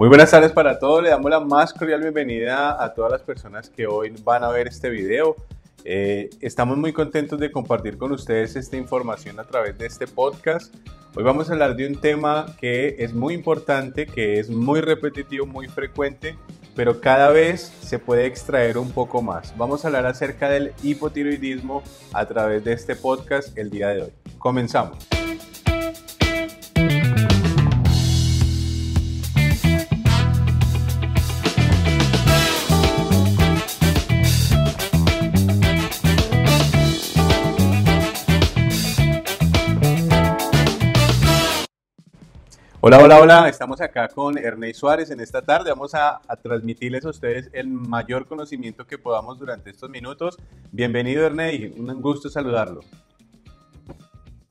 Muy buenas tardes para todos, le damos la más cordial bienvenida a todas las personas que hoy van a ver este video. Eh, estamos muy contentos de compartir con ustedes esta información a través de este podcast. Hoy vamos a hablar de un tema que es muy importante, que es muy repetitivo, muy frecuente, pero cada vez se puede extraer un poco más. Vamos a hablar acerca del hipotiroidismo a través de este podcast el día de hoy. Comenzamos. Hola, hola, hola. Estamos acá con Ernei Suárez en esta tarde. Vamos a, transmitirles a ustedes el mayor conocimiento que podamos durante estos minutos. Bienvenido, Ernei. Un gusto saludarlo.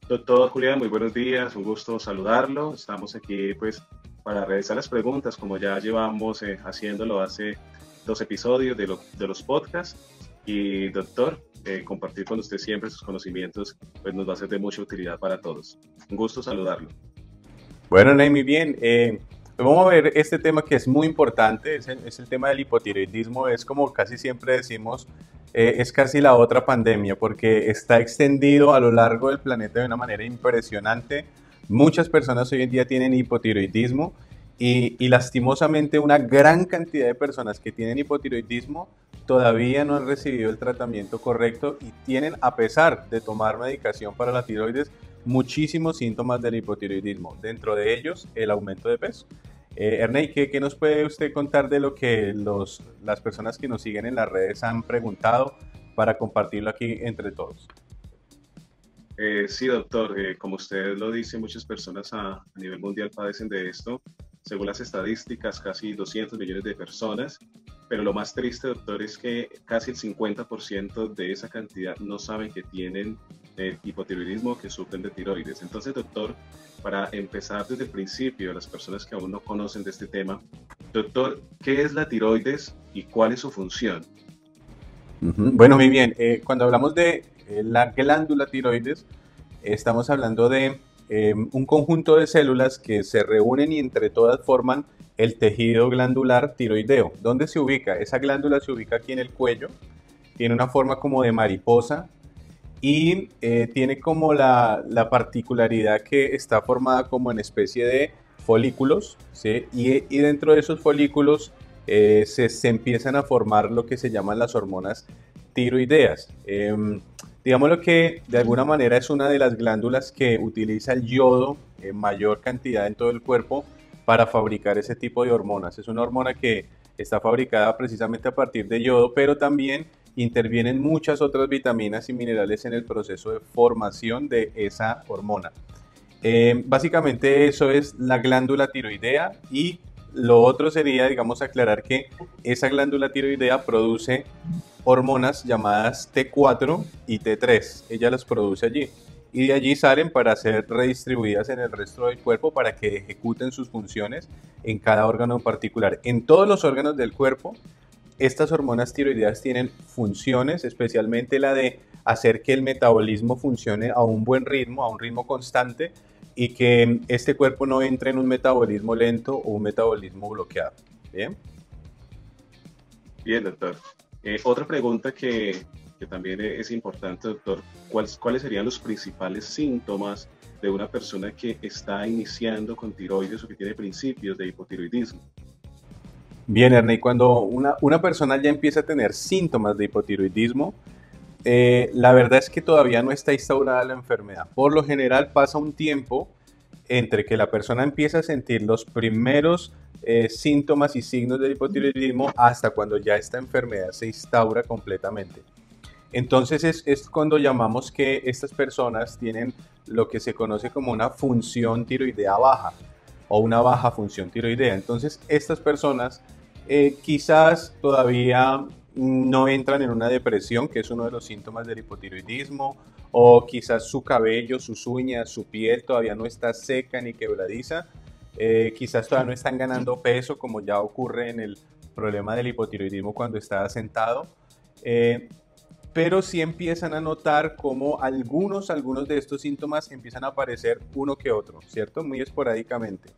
Doctor Julián, muy buenos días. Un gusto saludarlo. Estamos aquí, pues, para realizar las preguntas, como ya llevamos eh, haciéndolo hace dos episodios de, de los podcasts. Y, doctor, eh, compartir con usted siempre sus conocimientos, pues nos va a ser de mucha utilidad para todos. Un gusto saludarlo. Bueno, muy bien. Eh, vamos a ver este tema que es muy importante, es el, tema del hipotiroidismo. Es como casi siempre decimos, eh, es casi la otra pandemia porque está extendido a lo largo del planeta de una manera impresionante. Muchas personas hoy en día tienen hipotiroidismo y, y lastimosamente una gran cantidad de personas que tienen hipotiroidismo todavía no han recibido el tratamiento correcto y tienen, a pesar de tomar medicación para la tiroides, muchísimos síntomas del hipotiroidismo, dentro de ellos el aumento de peso. Eh, Ernei, ¿qué, nos puede usted contar de lo que los, las personas que nos siguen en las redes han preguntado para compartirlo aquí entre todos? Eh, sí, doctor, eh, como usted lo dice, muchas personas a, a, nivel mundial padecen de esto. Según las estadísticas, casi 200 millones de personas. Pero lo más triste, doctor, es que casi el 50% de esa cantidad no saben que tienen hipotiroidismo que sufren de tiroides. Entonces, doctor, para empezar desde el principio, las personas que aún no conocen de este tema, doctor, ¿qué es la tiroides y cuál es su función? Bueno, muy bien. Eh, cuando hablamos de eh, la glándula tiroides, estamos hablando de eh, un conjunto de células que se reúnen y entre todas forman el tejido glandular tiroideo. ¿Dónde se ubica? Esa glándula se ubica aquí en el cuello, tiene una forma como de mariposa, y eh, tiene como la, particularidad que está formada como en especie de folículos, ¿sí? y, dentro de esos folículos eh, se, empiezan a formar lo que se llaman las hormonas tiroideas. Eh, digamos que de alguna manera es una de las glándulas que utiliza el yodo en mayor cantidad en todo el cuerpo para fabricar ese tipo de hormonas. Es una hormona que está fabricada precisamente a partir de yodo, pero también intervienen muchas otras vitaminas y minerales en el proceso de formación de esa hormona. Eh, básicamente eso es la glándula tiroidea y lo otro sería, digamos, aclarar que esa glándula tiroidea produce hormonas llamadas T4 y T3. Ella las produce allí y de allí salen para ser redistribuidas en el resto del cuerpo para que ejecuten sus funciones en cada órgano en particular. En todos los órganos del cuerpo estas hormonas tiroideas tienen funciones, especialmente la de hacer que el metabolismo funcione a un buen ritmo, a un ritmo constante y que este cuerpo no entre en un metabolismo lento o un metabolismo bloqueado. Bien. Bien, doctor. Eh, otra pregunta que, que, también es importante, doctor. ¿Cuáles, ¿Cuáles serían los principales síntomas de una persona que está iniciando con tiroides o que tiene principios de hipotiroidismo? Bien, Ernei, cuando una, una, persona ya empieza a tener síntomas de hipotiroidismo, eh, la verdad es que todavía no está instaurada la enfermedad. Por lo general pasa un tiempo entre que la persona empieza a sentir los primeros eh, síntomas y signos del hipotiroidismo hasta cuando ya esta enfermedad se instaura completamente. Entonces es, es, cuando llamamos que estas personas tienen lo que se conoce como una función tiroidea baja o una baja función tiroidea. Entonces estas personas eh, quizás todavía no entran en una depresión, que es uno de los síntomas del hipotiroidismo, o quizás su cabello, sus uñas, su piel todavía no está seca ni quebradiza, eh, quizás todavía no están ganando peso como ya ocurre en el problema del hipotiroidismo cuando está sentado, eh, pero sí empiezan a notar como algunos, algunos de estos síntomas empiezan a aparecer uno que otro, ¿cierto? Muy esporádicamente.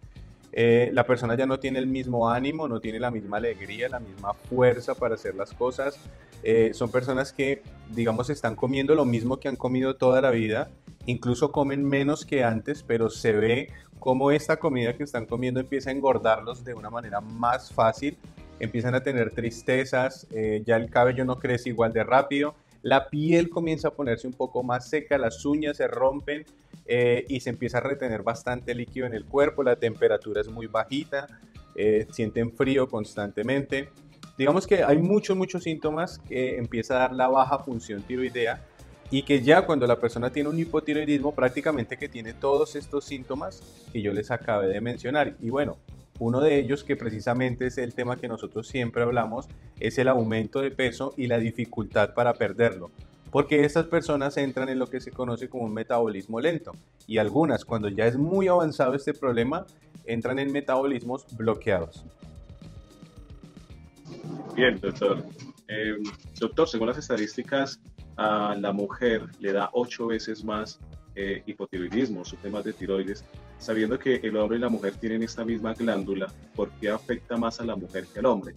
Eh, la persona ya no tiene el mismo ánimo, no tiene la misma alegría, la misma fuerza para hacer las cosas. Eh, son personas que, digamos, están comiendo lo mismo que han comido toda la vida, incluso comen menos que antes, pero se ve como esta comida que están comiendo empieza a engordarlos de una manera más fácil, empiezan a tener tristezas, eh, ya el cabello no crece igual de rápido, la piel comienza a ponerse un poco más seca, las uñas se rompen eh, y se empieza a retener bastante líquido en el cuerpo, la temperatura es muy bajita, eh, sienten frío constantemente. Digamos que hay muchos, muchos síntomas que empieza a dar la baja función tiroidea y que ya cuando la persona tiene un hipotiroidismo prácticamente que tiene todos estos síntomas que yo les acabé de mencionar. Y bueno, uno de ellos, que precisamente es el tema que nosotros siempre hablamos, es el aumento de peso y la dificultad para perderlo. Porque estas personas entran en lo que se conoce como un metabolismo lento. Y algunas, cuando ya es muy avanzado este problema, entran en metabolismos bloqueados. Bien, doctor. Eh, doctor, según las estadísticas, a la mujer le da ocho veces más eh, hipotiroidismo, sus temas de tiroides, sabiendo que el hombre y la mujer tienen esta misma glándula, ¿por qué afecta más a la mujer que al hombre?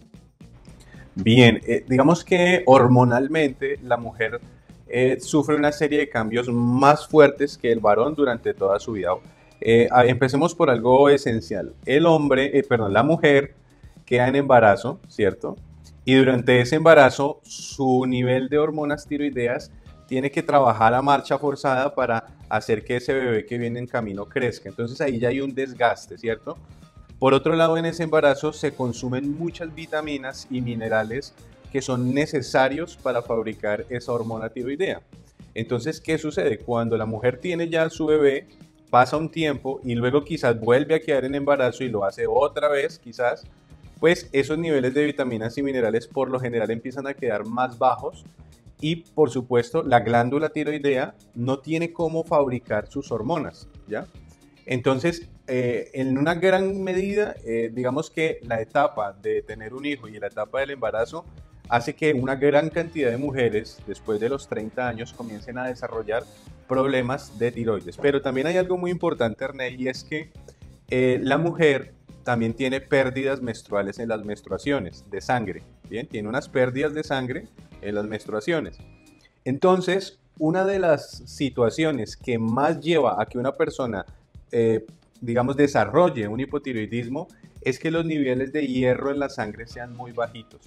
Bien, eh, digamos que hormonalmente la mujer eh, sufre una serie de cambios más fuertes que el varón durante toda su vida. Eh, empecemos por algo esencial. El hombre, perdón, la mujer queda en embarazo, ¿cierto? Y durante ese embarazo su nivel de hormonas tiroideas tiene que trabajar a marcha forzada para hacer que ese bebé que viene en camino crezca. Entonces ahí ya hay un desgaste, ¿cierto? Por otro lado, en ese embarazo se consumen muchas vitaminas y minerales que son necesarios para fabricar esa hormona tiroidea. Entonces, ¿qué sucede? Cuando la mujer tiene ya su bebé, pasa un tiempo y luego quizás vuelve a quedar en embarazo y lo hace otra vez, quizás, pues esos niveles de vitaminas y minerales por lo general empiezan a quedar más bajos y por supuesto, la glándula tiroidea no tiene cómo fabricar sus hormonas, ¿ya? Entonces, eh, en una gran medida, eh, digamos que la etapa de tener un hijo y la etapa del embarazo hace que una gran cantidad de mujeres después de los 30 años comiencen a desarrollar problemas de tiroides. Pero también hay algo muy importante, Ernest, y es que eh, la mujer también tiene pérdidas menstruales en las menstruaciones de sangre. Bien, tiene unas pérdidas de sangre en las menstruaciones. Entonces, una de las situaciones que más lleva a que una persona, eh, digamos, desarrolle un hipotiroidismo es que los niveles de hierro en la sangre sean muy bajitos.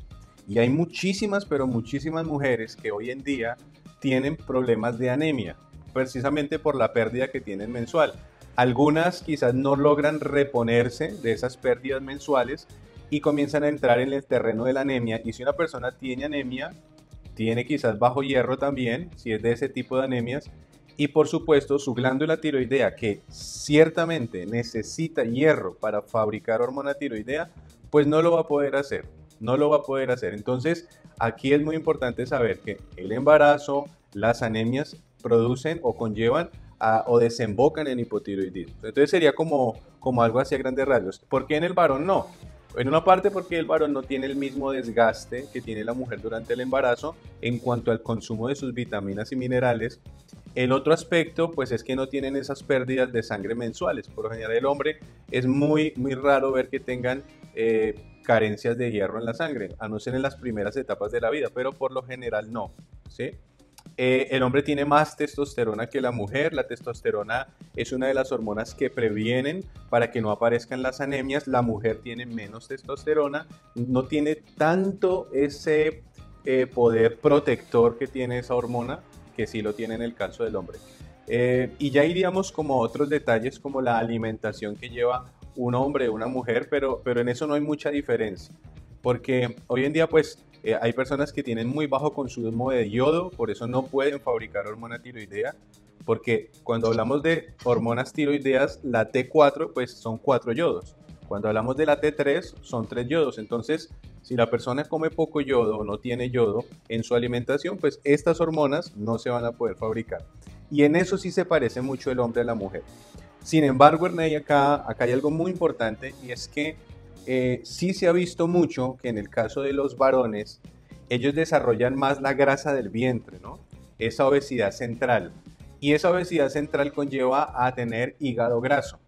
Y hay muchísimas, pero muchísimas mujeres que hoy en día tienen problemas de anemia, precisamente por la pérdida que tienen mensual. Algunas quizás no logran reponerse de esas pérdidas mensuales y comienzan a entrar en el terreno de la anemia. Y si una persona tiene anemia, tiene quizás bajo hierro también, si es de ese tipo de anemias. Y por supuesto, su glándula tiroidea, que ciertamente necesita hierro para fabricar hormona tiroidea, pues no lo va a poder hacer. No lo va a poder hacer. Entonces, aquí es muy importante saber que el embarazo, las anemias producen o conllevan o desembocan en hipotiroidismo. Entonces sería como, como algo así a grandes rasgos. ¿Por qué en el varón no? En una parte porque el varón no tiene el mismo desgaste que tiene la mujer durante el embarazo en cuanto al consumo de sus vitaminas y minerales. El otro aspecto pues es que no tienen esas pérdidas de sangre mensuales. Por lo general el hombre es muy, muy raro ver que tengan eh, carencias de hierro en la sangre, a no ser en las primeras etapas de la vida, pero por lo general no. ¿sí? Eh, el hombre tiene más testosterona que la mujer. La testosterona es una de las hormonas que previenen para que no aparezcan las anemias. La mujer tiene menos testosterona, no tiene tanto ese eh, poder protector que tiene esa hormona, que sí lo tiene en el caso del hombre. Eh, y ya iríamos como otros detalles como la alimentación que lleva un hombre o una mujer, pero, pero en eso no hay mucha diferencia. Porque hoy en día pues eh, hay personas que tienen muy bajo consumo de yodo, por eso no pueden fabricar hormona tiroidea, porque cuando hablamos de hormonas tiroideas, la T4 pues son cuatro yodos. Cuando hablamos de la T3 son tres yodos. Entonces, si la persona come poco yodo o no tiene yodo en su alimentación, pues estas hormonas no se van a poder fabricar. Y en eso sí se parece mucho el hombre a la mujer. Sin embargo, Ernei, acá, hay algo muy importante y es que eh, sí se ha visto mucho que en el caso de los varones, ellos desarrollan más la grasa del vientre, ¿no? Esa obesidad central. Y esa obesidad central conlleva a tener hígado graso.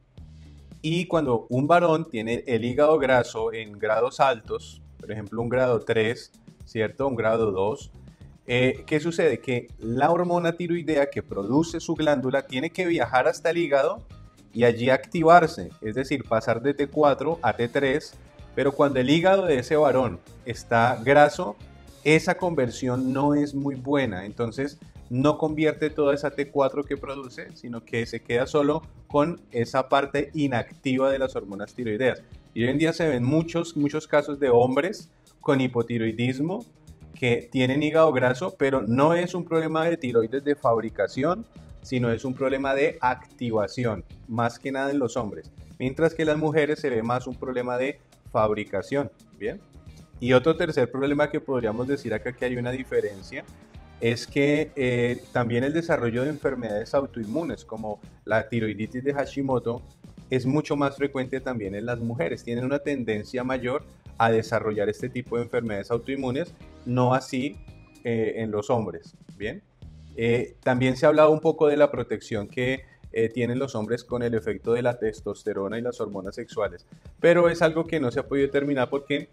Y cuando un varón tiene el hígado graso en grados altos, por ejemplo un grado 3, ¿cierto? Un grado 2, eh, ¿qué sucede? Que la hormona tiroidea que produce su glándula tiene que viajar hasta el hígado y allí activarse, es decir, pasar de T4 a T3, pero cuando el hígado de ese varón está graso, esa conversión no es muy buena, entonces no convierte toda esa T4 que produce, sino que se queda solo con esa parte inactiva de las hormonas tiroideas. Y hoy en día se ven muchos, muchos casos de hombres con hipotiroidismo que tienen hígado graso, pero no es un problema de tiroides de fabricación, sino es un problema de activación, más que nada en los hombres. Mientras que en las mujeres se ve más un problema de fabricación, ¿bien? Y otro tercer problema que podríamos decir acá que hay una diferencia es que eh, también el desarrollo de enfermedades autoinmunes como la tiroiditis de Hashimoto es mucho más frecuente también en las mujeres. Tienen una tendencia mayor a desarrollar este tipo de enfermedades autoinmunes, no así eh, en los hombres. Bien. Eh, también se ha hablado un poco de la protección que tienen los hombres con el efecto de la testosterona y las hormonas sexuales, pero es algo que no se ha podido determinar porque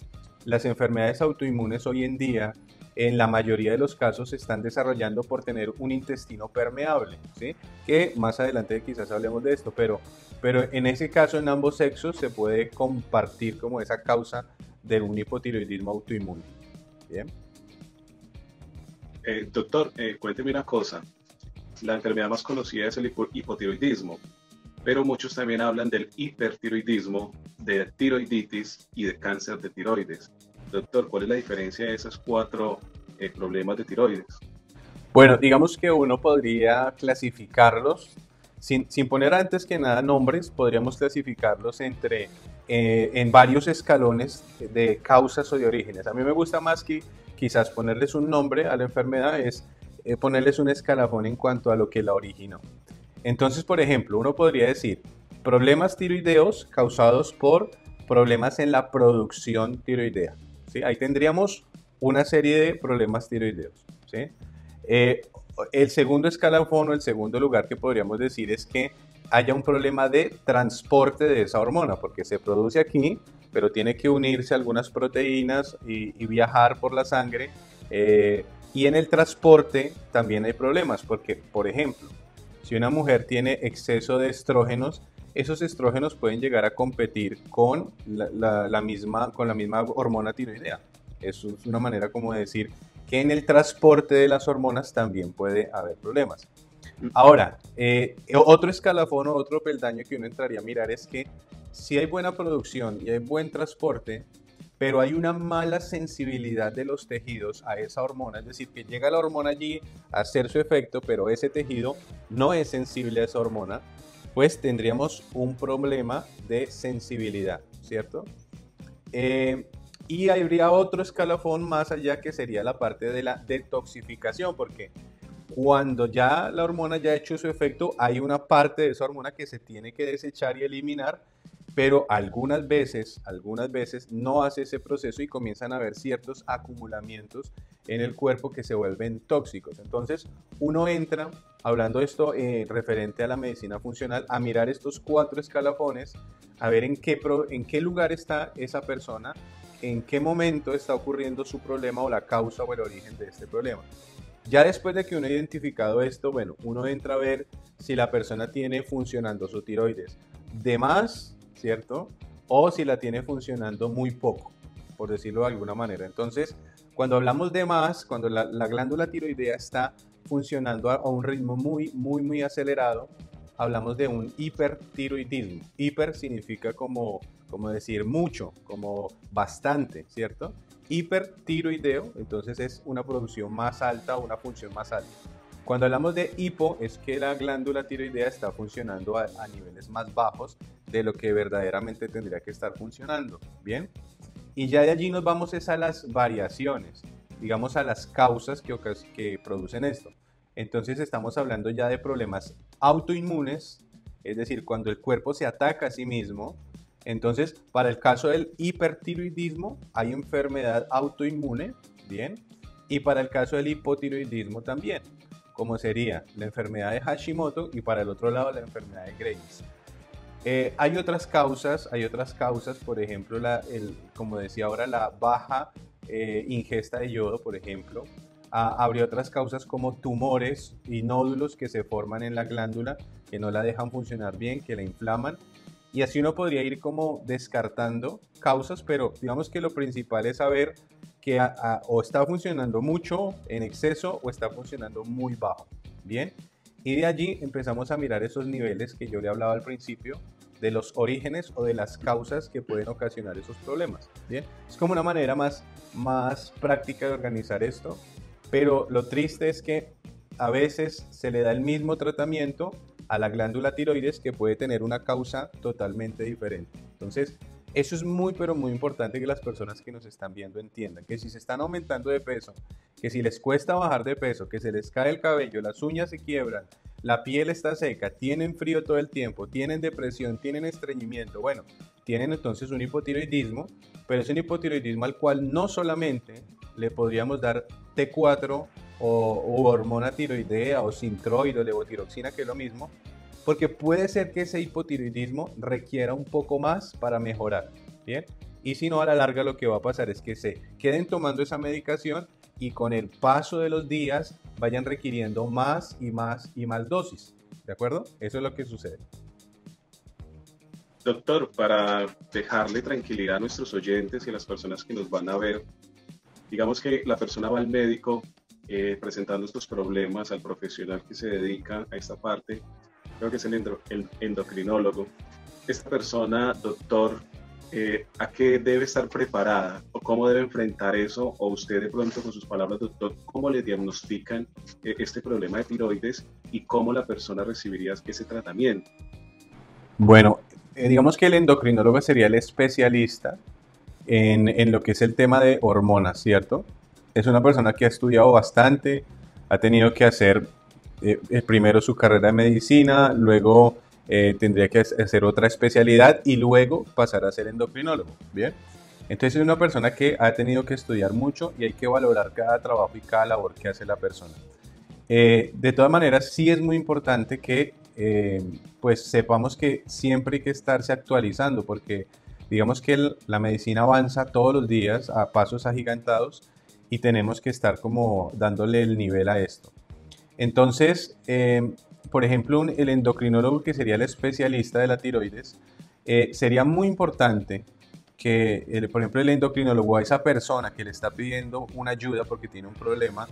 las enfermedades autoinmunes hoy en día en la mayoría de los casos se están desarrollando por tener un intestino permeable, ¿sí? que más adelante quizás hablemos de esto, pero, pero en ese caso en ambos sexos se puede compartir como esa causa de un hipotiroidismo autoinmune. Bien. Eh, doctor, eh, cuénteme una cosa. La enfermedad más conocida es el hipotiroidismo, pero muchos también hablan del hipertiroidismo, de tiroiditis y de cáncer de tiroides. Doctor, ¿cuál es la diferencia de esos cuatro eh, problemas de tiroides? Bueno, digamos que uno podría clasificarlos, sin, sin, poner antes que nada nombres, podríamos clasificarlos entre, eh, en varios escalones de causas o de orígenes. A mí me gusta más que quizás ponerles un nombre a la enfermedad, es eh, ponerles un escalafón en cuanto a lo que la originó. Entonces, por ejemplo, uno podría decir problemas tiroideos causados por problemas en la producción tiroidea. Ahí tendríamos una serie de problemas tiroideos. Eh, el segundo escalafón o el segundo lugar que podríamos decir es que haya un problema de transporte de esa hormona, porque se produce aquí, pero tiene que unirse a algunas proteínas y, viajar por la sangre. Eh, y en el transporte también hay problemas, porque, por ejemplo, si una mujer tiene exceso de estrógenos, esos estrógenos pueden llegar a competir con la, misma, con la misma hormona tiroidea. Eso es una manera como de decir que en el transporte de las hormonas también puede haber problemas. Ahora, eh, otro escalafón o otro peldaño que uno entraría a mirar es que si hay buena producción y hay buen transporte, pero hay una mala sensibilidad de los tejidos a esa hormona, es decir, que llega la hormona allí a hacer su efecto, pero ese tejido no es sensible a esa hormona, pues tendríamos un problema de sensibilidad, ¿cierto? Eh, y habría otro escalafón más allá que sería la parte de la detoxificación, porque cuando ya la hormona ya ha hecho su efecto, hay una parte de esa hormona que se tiene que desechar y eliminar pero algunas veces, algunas veces no hace ese proceso y comienzan a haber ciertos acumulamientos en el cuerpo que se vuelven tóxicos. Entonces, uno entra, hablando esto eh, referente a la medicina funcional, a mirar estos cuatro escalafones, a ver en qué, en qué lugar está esa persona, en qué momento está ocurriendo su problema o la causa o el origen de este problema. Ya después de que uno ha identificado esto, bueno, uno entra a ver si la persona tiene funcionando su tiroides de más ¿cierto? O si la tiene funcionando muy poco, por decirlo de alguna manera. Entonces, cuando hablamos de más, cuando la, glándula tiroidea está funcionando a, un ritmo muy, muy, muy acelerado, hablamos de un hipertiroidismo. Hiper significa como, como decir mucho, como bastante, ¿cierto? Hipertiroideo, entonces es una producción más alta, una función más alta. Cuando hablamos de hipo, es que la glándula tiroidea está funcionando a, niveles más bajos de lo que verdaderamente tendría que estar funcionando. Bien, y ya de allí nos vamos a las variaciones, digamos a las causas que, que producen esto. Entonces estamos hablando ya de problemas autoinmunes, es decir, cuando el cuerpo se ataca a sí mismo. Entonces, para el caso del hipertiroidismo, hay enfermedad autoinmune, bien, y para el caso del hipotiroidismo también como sería la enfermedad de Hashimoto y para el otro lado la enfermedad de Graves. Eh, hay otras causas, hay otras causas, por ejemplo, la, el, como decía ahora, la baja eh, ingesta de yodo, por ejemplo. Ah, habría otras causas como tumores y nódulos que se forman en la glándula, que no la dejan funcionar bien, que la inflaman. Y así uno podría ir como descartando causas, pero digamos que lo principal es saber que o está funcionando mucho en exceso o está funcionando muy bajo. Bien, y de allí empezamos a mirar esos niveles que yo le hablaba al principio, de los orígenes o de las causas que pueden ocasionar esos problemas. Bien, es como una manera más, más práctica de organizar esto, pero lo triste es que a veces se le da el mismo tratamiento a la glándula tiroides que puede tener una causa totalmente diferente. Entonces, eso es muy, pero muy importante que las personas que nos están viendo entiendan que si se están aumentando de peso, que si les cuesta bajar de peso, que se les cae el cabello, las uñas se quiebran, la piel está seca, tienen frío todo el tiempo, tienen depresión, tienen estreñimiento, bueno, tienen entonces un hipotiroidismo, pero es un hipotiroidismo al cual no solamente le podríamos dar T4 o, hormona tiroidea o sintroide o levotiroxina, que es lo mismo, porque puede ser que ese hipotiroidismo requiera un poco más para mejorar, ¿bien? Y si no, a la larga lo que va a pasar es que se queden tomando esa medicación y con el paso de los días vayan requiriendo más y más y más dosis, ¿de acuerdo? Eso es lo que sucede. Doctor, para dejarle tranquilidad a nuestros oyentes y a las personas que nos van a ver, digamos que la persona va al médico eh, presentando estos problemas al profesional que se dedica a esta parte, creo que es el, endocrinólogo. Esta persona, doctor, eh, ¿a qué debe estar preparada o cómo debe enfrentar eso? O usted de pronto con sus palabras, doctor, ¿cómo le diagnostican eh, este problema de tiroides y cómo la persona recibiría ese tratamiento? Bueno, digamos que el endocrinólogo sería el especialista en, en, lo que es el tema de hormonas, ¿cierto? Es una persona que ha estudiado bastante, ha tenido que hacer eh, eh, primero su carrera de medicina, luego eh, tendría que hacer otra especialidad y luego pasar a ser endocrinólogo. Bien. Entonces es una persona que ha tenido que estudiar mucho y hay que valorar cada trabajo y cada labor que hace la persona. de todas maneras, sí es muy importante que pues sepamos que siempre hay que estarse actualizando porque digamos que la medicina avanza todos los días a pasos agigantados y tenemos que estar como dándole el nivel a esto. Entonces, eh, por ejemplo, el endocrinólogo que sería el especialista de la tiroides, eh, sería muy importante que, por ejemplo, el endocrinólogo a esa persona que le está pidiendo una ayuda porque tiene un problema,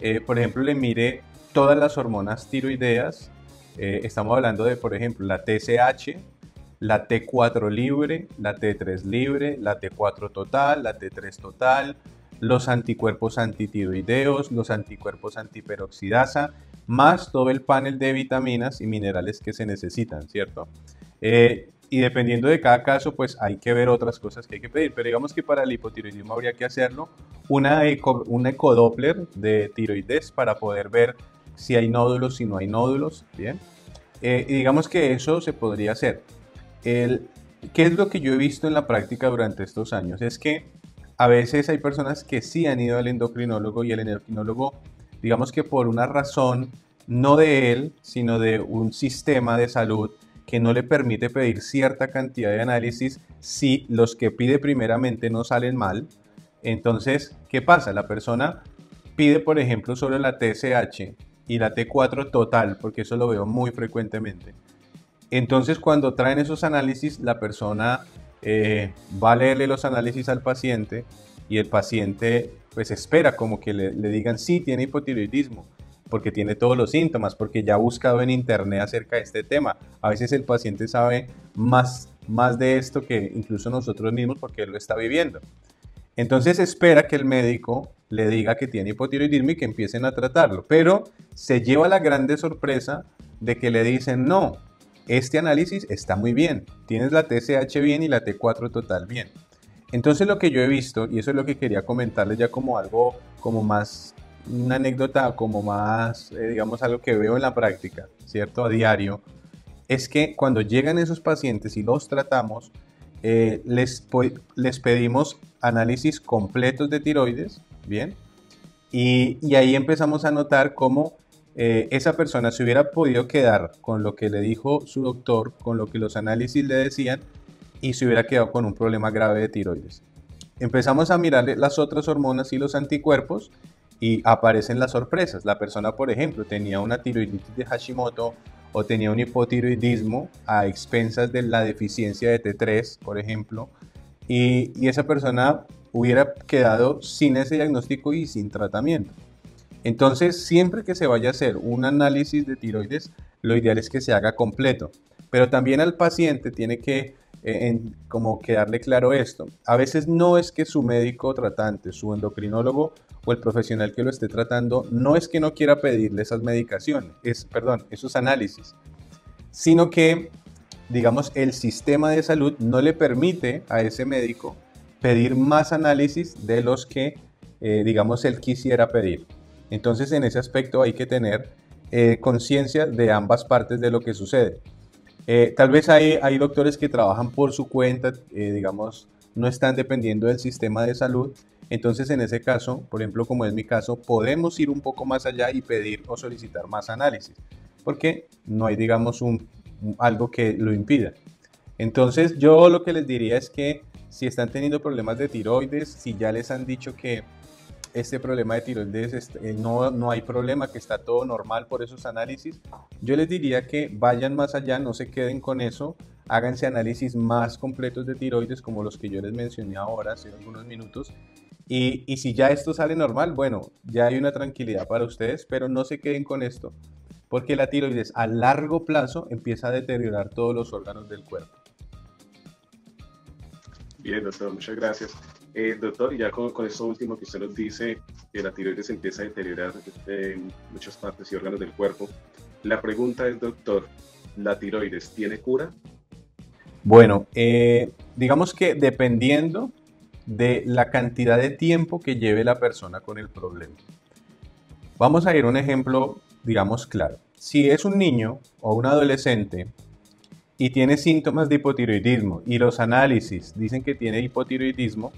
eh, por ejemplo, le mire todas las hormonas tiroideas. estamos hablando de, por ejemplo, la TSH, la T4 libre, la T3 libre, la T4 total, la T3 total, los anticuerpos antitiroideos, los anticuerpos antiperoxidasa, más todo el panel de vitaminas y minerales que se necesitan, ¿cierto? Eh, y dependiendo de cada caso, pues hay que ver otras cosas que hay que pedir. Pero digamos que para el hipotiroidismo habría que hacerlo una eco, un ecodoppler de tiroides para poder ver si hay nódulos, si no hay nódulos, ¿bien? Eh, y digamos que eso se podría hacer. El, ¿Qué es lo que yo he visto en la práctica durante estos años? Es que a veces hay personas que sí han ido al endocrinólogo y el endocrinólogo, digamos que por una razón, no de él, sino de un sistema de salud que no le permite pedir cierta cantidad de análisis si los que pide primeramente no salen mal. Entonces, ¿qué pasa? La persona pide, por ejemplo, solo la TSH y la T4 total, porque eso lo veo muy frecuentemente. Entonces, cuando traen esos análisis, la persona eh, va a leerle los análisis al paciente y el paciente pues espera como que le, digan sí, tiene hipotiroidismo, porque tiene todos los síntomas, porque ya ha buscado en internet acerca de este tema. A veces el paciente sabe más, más de esto que incluso nosotros mismos porque él lo está viviendo. Entonces espera que el médico le diga que tiene hipotiroidismo y que empiecen a tratarlo, pero se lleva la grande sorpresa de que le dicen no, este análisis está muy bien, tienes la TSH bien y la T4 total bien. Entonces lo que yo he visto, y eso es lo que quería comentarles ya como algo, como más, una anécdota, como más, eh, digamos, algo que veo en la práctica, ¿cierto? A diario, es que cuando llegan esos pacientes y los tratamos, eh, les, les pedimos análisis completos de tiroides, ¿bien? Y, y ahí empezamos a notar cómo eh, esa persona se hubiera podido quedar con lo que le dijo su doctor, con lo que los análisis le decían, y se hubiera quedado con un problema grave de tiroides. Empezamos a mirar las otras hormonas y los anticuerpos y aparecen las sorpresas. La persona, por ejemplo, tenía una tiroiditis de Hashimoto o tenía un hipotiroidismo a expensas de la deficiencia de T3, por ejemplo, y, y esa persona hubiera quedado sin ese diagnóstico y sin tratamiento. Entonces, siempre que se vaya a hacer un análisis de tiroides, lo ideal es que se haga completo. Pero también al paciente tiene que eh, como quedarle claro esto. A veces no es que su médico tratante, su endocrinólogo o el profesional que lo esté tratando, no es que no quiera pedirle esas medicaciones, es, perdón, esos análisis, sino que, digamos, el sistema de salud no le permite a ese médico pedir más análisis de los que, eh, digamos, él quisiera pedir. Entonces, en ese aspecto hay que tener eh, conciencia de ambas partes de lo que sucede. Eh, tal vez hay, hay doctores que trabajan por su cuenta, eh, digamos, no están dependiendo del sistema de salud. Entonces, en ese caso, por ejemplo, como es mi caso, podemos ir un poco más allá y pedir o solicitar más análisis, porque no hay, digamos, un, algo que lo impida. Entonces, yo lo que les diría es que si están teniendo problemas de tiroides, si ya les han dicho que este problema de tiroides eh, no, no hay problema, que está todo normal por esos análisis, yo les diría que vayan más allá, no se queden con eso, háganse análisis más completos de tiroides como los que yo les mencioné ahora hace algunos minutos. Y, y si ya esto sale normal, bueno, ya hay una tranquilidad para ustedes, pero no se queden con esto, porque la tiroides a largo plazo empieza a deteriorar todos los órganos del cuerpo. Bien, doctor, muchas gracias. Eh, doctor, ya con, con, esto último que usted nos dice, que la tiroides empieza a deteriorar en muchas partes y órganos del cuerpo. La pregunta es, doctor, ¿la tiroides tiene cura? Bueno, eh, digamos que dependiendo de la cantidad de tiempo que lleve la persona con el problema. Vamos a ir a un ejemplo, digamos, claro. Si es un niño o un adolescente y tiene síntomas de hipotiroidismo y los análisis dicen que tiene hipotiroidismo,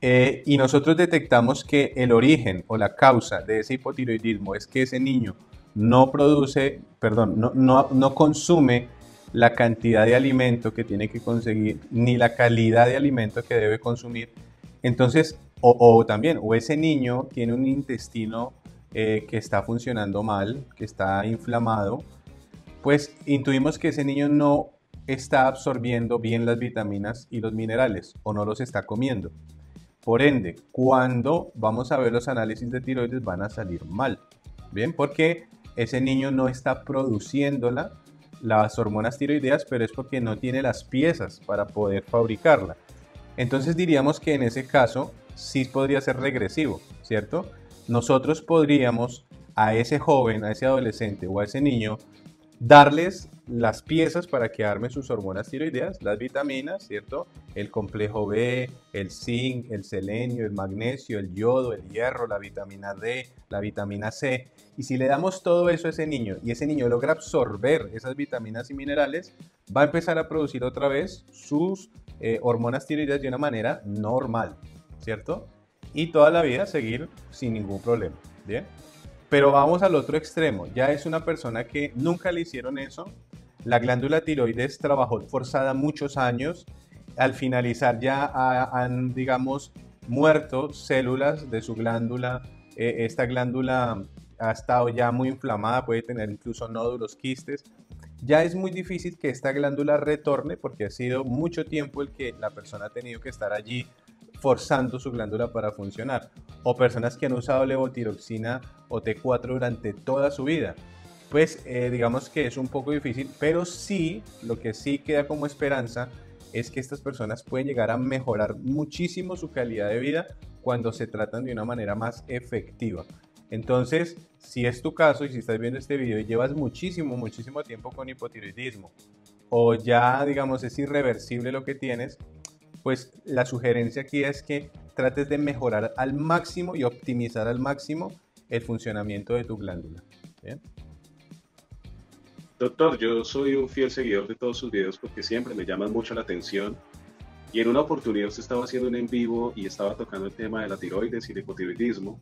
eh, y nosotros detectamos que el origen o la causa de ese hipotiroidismo es que ese niño no produce, perdón, no, no, no consume la cantidad de alimento que tiene que conseguir, ni la calidad de alimento que debe consumir. Entonces, o, también, o ese niño tiene un intestino eh, que está funcionando mal, que está inflamado, pues intuimos que ese niño no está absorbiendo bien las vitaminas y los minerales o no los está comiendo. Por ende, cuando vamos a ver los análisis de tiroides van a salir mal. Bien, porque ese niño no está produciéndola, las hormonas tiroideas, pero es porque no tiene las piezas para poder fabricarla. Entonces diríamos que en ese caso sí podría ser regresivo, ¿cierto? Nosotros podríamos a ese joven, a ese adolescente o a ese niño darles las piezas para que armen sus hormonas tiroideas, las vitaminas, ¿cierto? El complejo B, el zinc, el selenio, el magnesio, el yodo, el hierro, la vitamina D, la vitamina C. Y si le damos todo eso a ese niño y ese niño logra absorber esas vitaminas y minerales, va a empezar a producir otra vez sus eh, hormonas tiroideas de una manera normal, ¿cierto? Y toda la vida seguir sin ningún problema, ¿bien? Pero vamos al otro extremo. Ya es una persona que nunca le hicieron eso. La glándula tiroides trabajó forzada muchos años. Al finalizar ya han, digamos, muerto células de su glándula. Eh, esta glándula ha estado ya muy inflamada, puede tener incluso nódulos, quistes. Ya es muy difícil que esta glándula retorne porque ha sido mucho tiempo el que la persona ha tenido que estar allí forzando su glándula para funcionar. O personas que han usado levotiroxina o T4 durante toda su vida. Pues eh, digamos que es un poco difícil, pero sí, lo que sí queda como esperanza es que estas personas pueden llegar a mejorar muchísimo su calidad de vida cuando se tratan de una manera más efectiva. Entonces, si es tu caso y si estás viendo este video y llevas muchísimo, muchísimo tiempo con hipotiroidismo o ya, digamos, es irreversible lo que tienes, pues la sugerencia aquí es que trates de mejorar al máximo y optimizar al máximo el funcionamiento de tu glándula. Doctor, yo soy un fiel seguidor de todos sus videos porque siempre me llaman mucho la atención. Y en una oportunidad usted estaba haciendo un en vivo y estaba tocando el tema de la tiroides y el hipotiroidismo.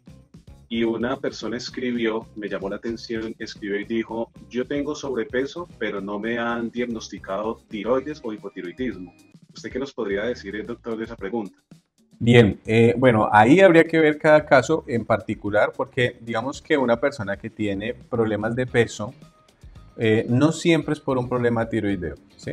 y una persona escribió, me llamó la atención, escribió y dijo, yo tengo sobrepeso, pero no me han diagnosticado tiroides o hipotiroidismo. ¿Usted qué nos podría decir, eh, doctor, de esa pregunta? Bien, eh, bueno, ahí habría que ver cada caso en particular porque digamos que una persona que tiene problemas de peso eh, no siempre es por un problema tiroideo, ¿sí?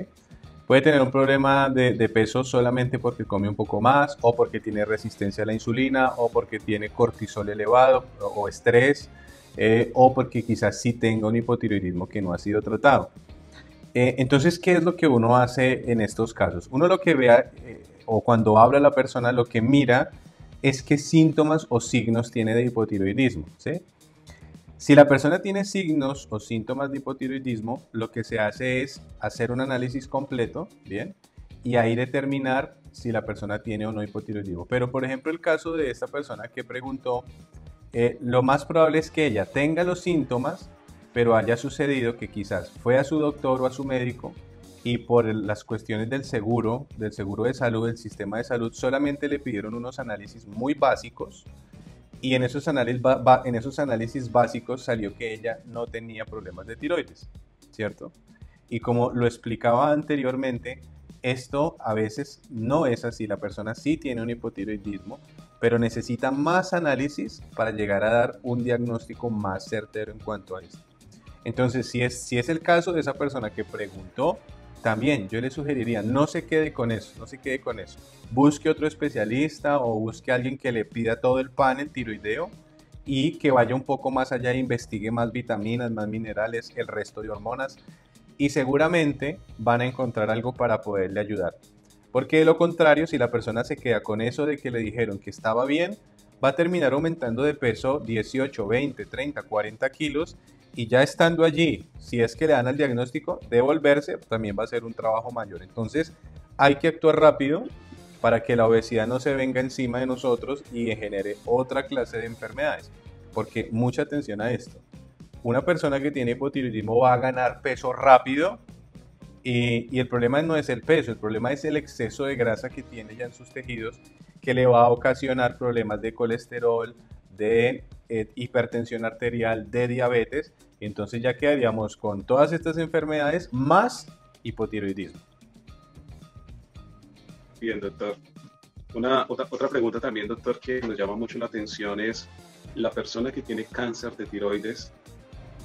Puede tener un problema de, peso solamente porque come un poco más o porque tiene resistencia a la insulina o porque tiene cortisol elevado o, estrés eh, o porque quizás sí tenga un hipotiroidismo que no ha sido tratado. Eh, entonces, ¿qué es lo que uno hace en estos casos? Uno lo que vea eh, o cuando habla la persona lo que mira es qué síntomas o signos tiene de hipotiroidismo. Si la persona tiene signos o síntomas de hipotiroidismo, lo que se hace es hacer un análisis completo, ¿bien? Y ahí determinar si la persona tiene o no hipotiroidismo. Pero, por ejemplo, el caso de esta persona que preguntó, eh, lo más probable es que ella tenga los síntomas, pero haya sucedido que quizás fue a su doctor o a su médico y por las cuestiones del seguro, del seguro de salud, del sistema de salud, solamente le pidieron unos análisis muy básicos y en esos, análisis, en esos análisis básicos salió que ella no tenía problemas de tiroides, ¿cierto? Y como lo explicaba anteriormente, esto a veces no es así. La persona sí tiene un hipotiroidismo, pero necesita más análisis para llegar a dar un diagnóstico más certero en cuanto a esto. Entonces, si es, si es el caso de esa persona que preguntó, también yo le sugeriría, no se quede con eso, no se quede con eso. Busque otro especialista o busque a alguien que le pida todo el panel tiroideo y que vaya un poco más allá e investigue más vitaminas, más minerales, el resto de hormonas y seguramente van a encontrar algo para poderle ayudar. Porque de lo contrario, si la persona se queda con eso de que le dijeron que estaba bien, va a terminar aumentando de peso 18, 20, 30, 40 kilos y ya estando allí, si es que le dan el diagnóstico, devolverse también va a ser un trabajo mayor. Entonces hay que actuar rápido para que la obesidad no se venga encima de nosotros y genere otra clase de enfermedades. Porque mucha atención a esto. Una persona que tiene hipotiroidismo va a ganar peso rápido y, el problema no es el peso, el problema es el exceso de grasa que tiene ya en sus tejidos que le va a ocasionar problemas de colesterol, de eh, hipertensión arterial, de diabetes, entonces ya quedaríamos con todas estas enfermedades más hipotiroidismo. Bien, doctor. Una, otra, otra pregunta también, doctor, que nos llama mucho la atención es la persona que tiene cáncer de tiroides,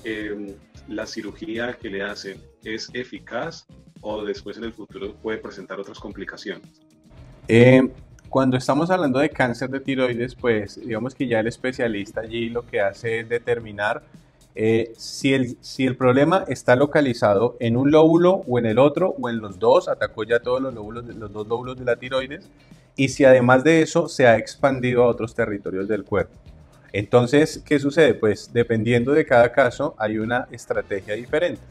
em, la cirugía que le hacen, ¿es eficaz o después en el futuro puede presentar otras complicaciones? Eh, cuando estamos hablando de cáncer de tiroides, pues digamos que ya el especialista allí lo que hace es determinar eh, si, el, si el problema está localizado en un lóbulo o en el otro o en los dos, atacó ya todos los, lóbulos, los dos lóbulos de la tiroides, y si además de eso se ha expandido a otros territorios del cuerpo. Entonces, ¿qué sucede? Pues dependiendo de cada caso hay una estrategia diferente.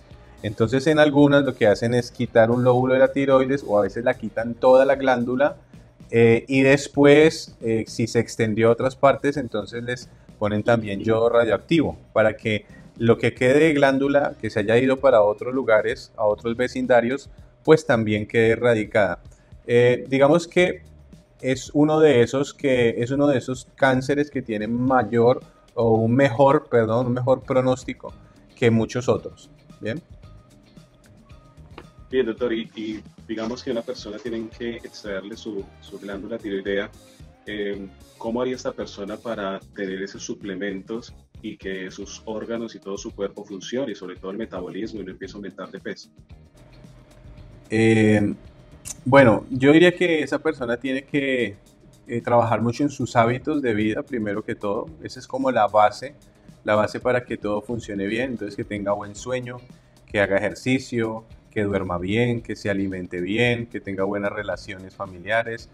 Entonces, en algunas lo que hacen es quitar un lóbulo de la tiroides o a veces la quitan toda la glándula eh, y después, eh, si se extendió a otras partes, entonces les ponen también yodo radioactivo para que lo que quede de glándula que se haya ido para otros lugares, a otros vecindarios, pues también quede erradicada. Eh, digamos que es uno de esos que es uno de esos cánceres que tiene mayor o un mejor, perdón, un mejor pronóstico que muchos otros. Bien. Bien, doctor, y, digamos que una persona tiene que extraerle su, su glándula tiroidea, eh, ¿cómo haría esta persona para tener esos suplementos y que sus órganos y todo su cuerpo funcione, y sobre todo el metabolismo y no empiece a aumentar de peso? Eh, bueno, yo diría que esa persona tiene que eh, trabajar mucho en sus hábitos de vida, primero que todo. Esa es como la base, la base para que todo funcione bien. Entonces, que tenga buen sueño, que haga ejercicio, que duerma bien, que se alimente bien, que tenga buenas relaciones familiares.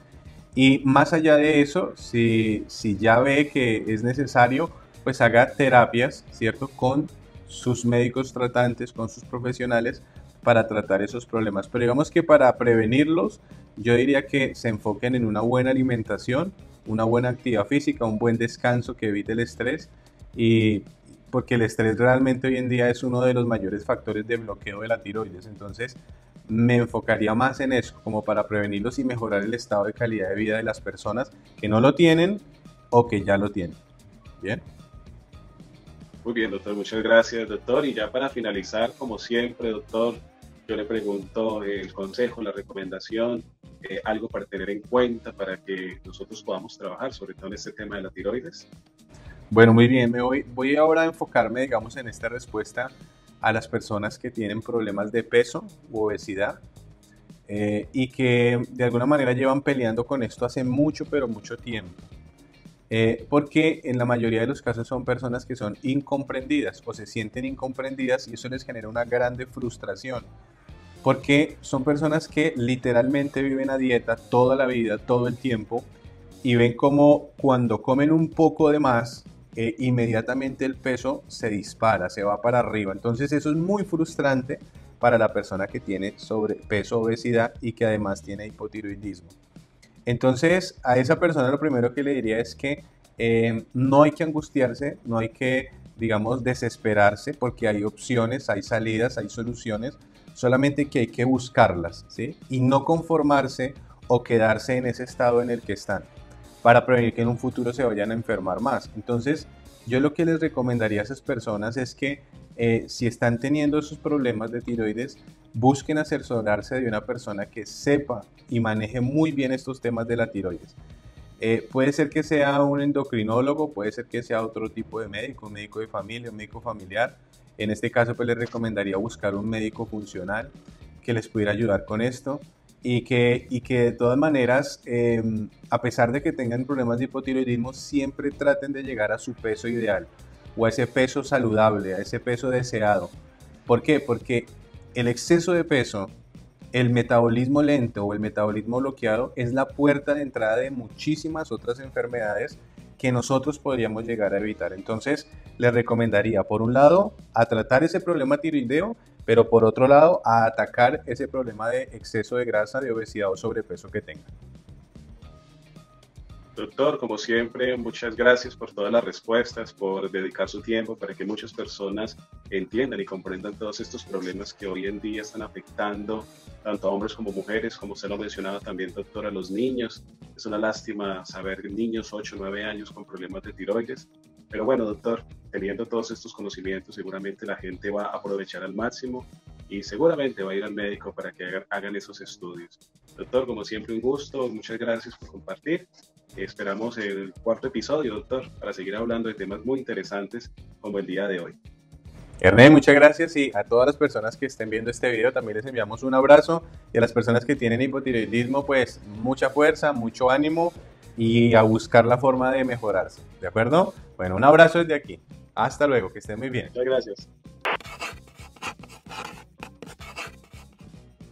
Y más allá de eso, si, si ya ve que es necesario, pues haga terapias, ¿cierto? Con sus médicos tratantes, con sus profesionales, para tratar esos problemas. Pero digamos que para prevenirlos, yo diría que se enfoquen en una buena alimentación, una buena actividad física, un buen descanso que evite el estrés y, porque el estrés realmente hoy en día es uno de los mayores factores de bloqueo de la tiroides. Entonces, me enfocaría más en eso, como para prevenirlos y mejorar el estado de calidad de vida de las personas que no lo tienen o que ya lo tienen. Bien. Muy bien, doctor, muchas gracias, doctor. Y ya para finalizar, como siempre, doctor, yo le pregunto el consejo, la recomendación, eh, algo para tener en cuenta para que nosotros podamos trabajar, sobre todo en este tema de la tiroides. Bueno, muy bien, me voy, voy ahora a enfocarme, digamos, en esta respuesta a las personas que tienen problemas de peso u obesidad eh, y que de alguna manera llevan peleando con esto hace mucho, pero mucho tiempo. Eh, porque en la mayoría de los casos son personas que son incomprendidas o se sienten incomprendidas y eso les genera una grande frustración. Porque son personas que literalmente viven a dieta toda la vida, todo el tiempo, y ven como cuando comen un poco de más, eh, inmediatamente el peso se dispara, se va para arriba. Entonces eso es muy frustrante para la persona que tiene sobrepeso, obesidad y que además tiene hipotiroidismo. Entonces, a esa persona lo primero que le diría es que eh, no hay que angustiarse, no hay que, digamos, desesperarse porque hay opciones, hay salidas, hay soluciones, solamente que hay que buscarlas, ¿sí? Y no conformarse o quedarse en ese estado en el que están para prevenir que en un futuro se vayan a enfermar más. Entonces, yo lo que les recomendaría a esas personas es que eh, si están teniendo esos problemas de tiroides, busquen asesorarse de una persona que sepa y maneje muy bien estos temas de la tiroides. Eh, puede ser que sea un endocrinólogo, puede ser que sea otro tipo de médico, un médico de familia, un médico familiar. En este caso, pues les recomendaría buscar un médico funcional que les pudiera ayudar con esto y que, y que de todas maneras, em, a pesar de que tengan problemas de hipotiroidismo, siempre traten de llegar a su peso ideal o a ese peso saludable, a ese peso deseado. ¿Por qué? Porque el exceso de peso, el metabolismo lento o el metabolismo bloqueado es la puerta de entrada de muchísimas otras enfermedades que nosotros podríamos llegar a evitar. Entonces, les recomendaría, por un lado, a tratar ese problema tiroideo, pero por otro lado, a atacar ese problema de exceso de grasa, de obesidad o sobrepeso que tengan. Doctor, como siempre, muchas gracias por todas las respuestas, por dedicar su tiempo para que muchas personas entiendan y comprendan todos estos problemas que hoy en día están afectando tanto a hombres como mujeres, como se lo mencionaba también, doctor, a los niños. Es una lástima saber niños 8 o 9 años con problemas de tiroides. Pero bueno, doctor, teniendo todos estos conocimientos, seguramente la gente va a aprovechar al máximo y seguramente va a ir al médico para que hagan esos estudios. Doctor, como siempre, un gusto. Muchas gracias por compartir Esperamos el cuarto episodio, doctor, para seguir hablando de temas muy interesantes como el día de hoy. Ernest, muchas gracias y a todas las personas que estén viendo este video también les enviamos un abrazo y a las personas que tienen hipotiroidismo pues mucha fuerza, mucho ánimo y a buscar la forma de mejorarse, ¿de acuerdo? Bueno, un abrazo desde aquí. Hasta luego, que estén muy bien. Muchas gracias.